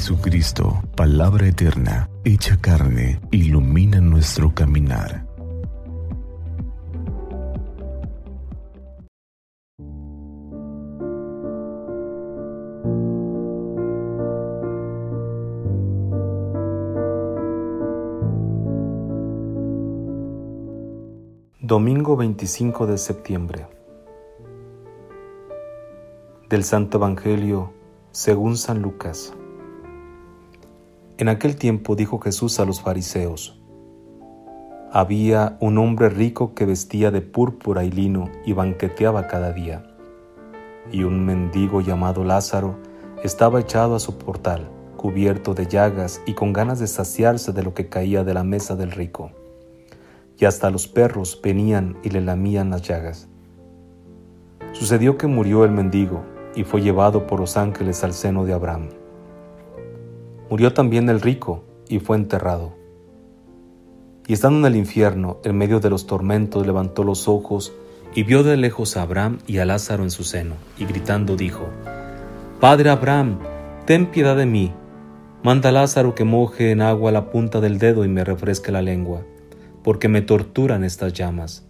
Jesucristo, palabra eterna, hecha carne, ilumina nuestro caminar. Domingo 25 de septiembre. Del Santo Evangelio según San Lucas. En aquel tiempo dijo Jesús a los fariseos, Había un hombre rico que vestía de púrpura y lino y banqueteaba cada día, y un mendigo llamado Lázaro estaba echado a su portal, cubierto de llagas y con ganas de saciarse de lo que caía de la mesa del rico. Y hasta los perros venían y le lamían las llagas. Sucedió que murió el mendigo y fue llevado por los ángeles al seno de Abraham. Murió también el rico y fue enterrado. Y estando en el infierno, en medio de los tormentos, levantó los ojos y vio de lejos a Abraham y a Lázaro en su seno, y gritando dijo, Padre Abraham, ten piedad de mí, manda a Lázaro que moje en agua la punta del dedo y me refresque la lengua, porque me torturan estas llamas.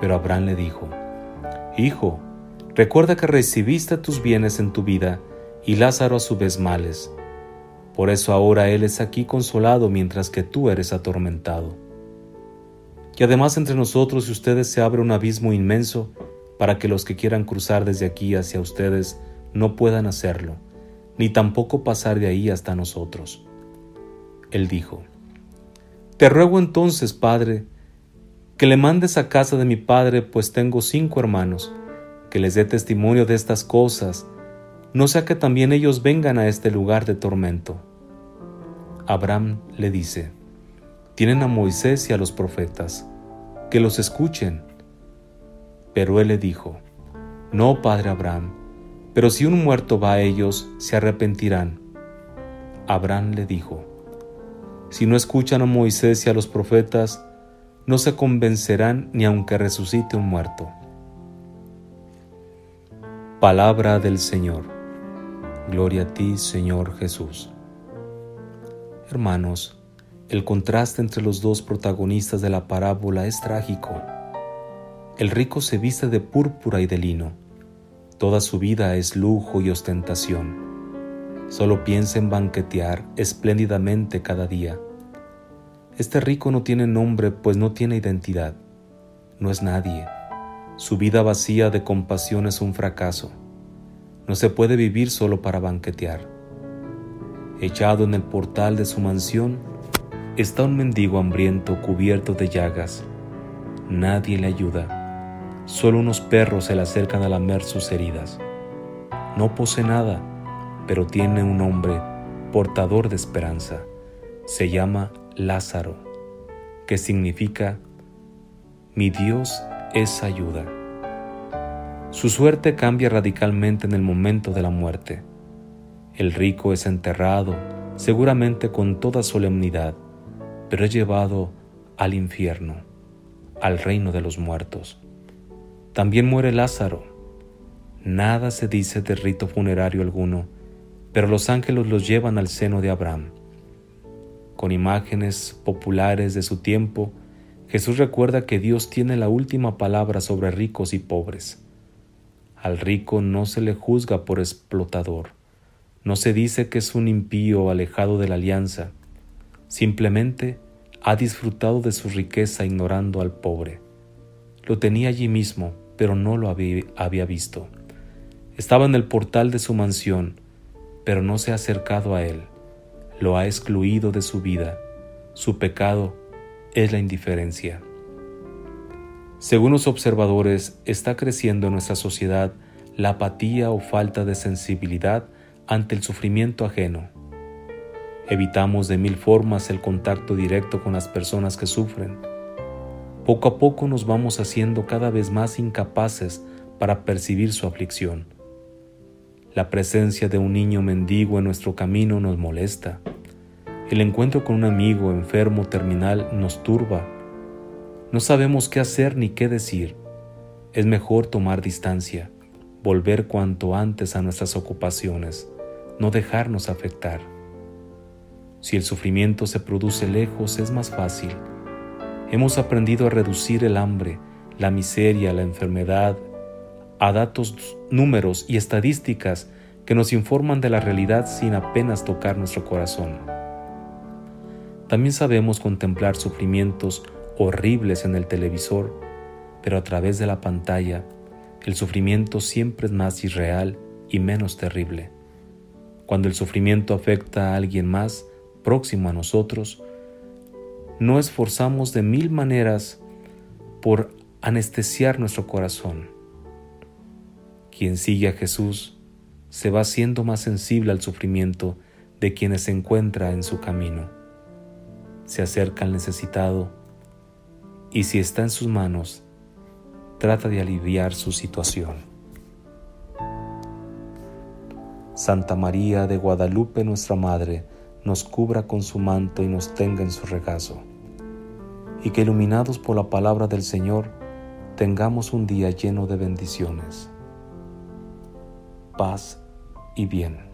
Pero Abraham le dijo, Hijo, Recuerda que recibiste tus bienes en tu vida y Lázaro a su vez males. Por eso ahora él es aquí consolado mientras que tú eres atormentado. Y además entre nosotros y ustedes se abre un abismo inmenso para que los que quieran cruzar desde aquí hacia ustedes no puedan hacerlo, ni tampoco pasar de ahí hasta nosotros. Él dijo, Te ruego entonces, Padre, que le mandes a casa de mi Padre, pues tengo cinco hermanos, que les dé testimonio de estas cosas, no sea que también ellos vengan a este lugar de tormento. Abraham le dice, tienen a Moisés y a los profetas, que los escuchen. Pero él le dijo, no, padre Abraham, pero si un muerto va a ellos, se arrepentirán. Abraham le dijo, si no escuchan a Moisés y a los profetas, no se convencerán ni aunque resucite un muerto. Palabra del Señor. Gloria a ti, Señor Jesús. Hermanos, el contraste entre los dos protagonistas de la parábola es trágico. El rico se viste de púrpura y de lino. Toda su vida es lujo y ostentación. Solo piensa en banquetear espléndidamente cada día. Este rico no tiene nombre pues no tiene identidad. No es nadie su vida vacía de compasión es un fracaso. No se puede vivir solo para banquetear. Echado en el portal de su mansión, está un mendigo hambriento cubierto de llagas. Nadie le ayuda. Solo unos perros se le acercan a lamer sus heridas. No posee nada, pero tiene un hombre portador de esperanza. Se llama Lázaro, que significa mi Dios es ayuda. Su suerte cambia radicalmente en el momento de la muerte. El rico es enterrado, seguramente con toda solemnidad, pero es llevado al infierno, al reino de los muertos. También muere Lázaro. Nada se dice de rito funerario alguno, pero los ángeles los llevan al seno de Abraham. Con imágenes populares de su tiempo, Jesús recuerda que Dios tiene la última palabra sobre ricos y pobres. Al rico no se le juzga por explotador, no se dice que es un impío alejado de la alianza, simplemente ha disfrutado de su riqueza ignorando al pobre. Lo tenía allí mismo, pero no lo había visto. Estaba en el portal de su mansión, pero no se ha acercado a él. Lo ha excluido de su vida. Su pecado es la indiferencia. Según los observadores, está creciendo en nuestra sociedad la apatía o falta de sensibilidad ante el sufrimiento ajeno. Evitamos de mil formas el contacto directo con las personas que sufren. Poco a poco nos vamos haciendo cada vez más incapaces para percibir su aflicción. La presencia de un niño mendigo en nuestro camino nos molesta. El encuentro con un amigo enfermo terminal nos turba. No sabemos qué hacer ni qué decir. Es mejor tomar distancia, volver cuanto antes a nuestras ocupaciones, no dejarnos afectar. Si el sufrimiento se produce lejos es más fácil. Hemos aprendido a reducir el hambre, la miseria, la enfermedad, a datos, números y estadísticas que nos informan de la realidad sin apenas tocar nuestro corazón. También sabemos contemplar sufrimientos horribles en el televisor, pero a través de la pantalla, el sufrimiento siempre es más irreal y menos terrible. Cuando el sufrimiento afecta a alguien más próximo a nosotros, no esforzamos de mil maneras por anestesiar nuestro corazón. Quien sigue a Jesús se va siendo más sensible al sufrimiento de quienes se encuentra en su camino. Se acerca al necesitado y si está en sus manos, trata de aliviar su situación. Santa María de Guadalupe, nuestra Madre, nos cubra con su manto y nos tenga en su regazo. Y que iluminados por la palabra del Señor, tengamos un día lleno de bendiciones, paz y bien.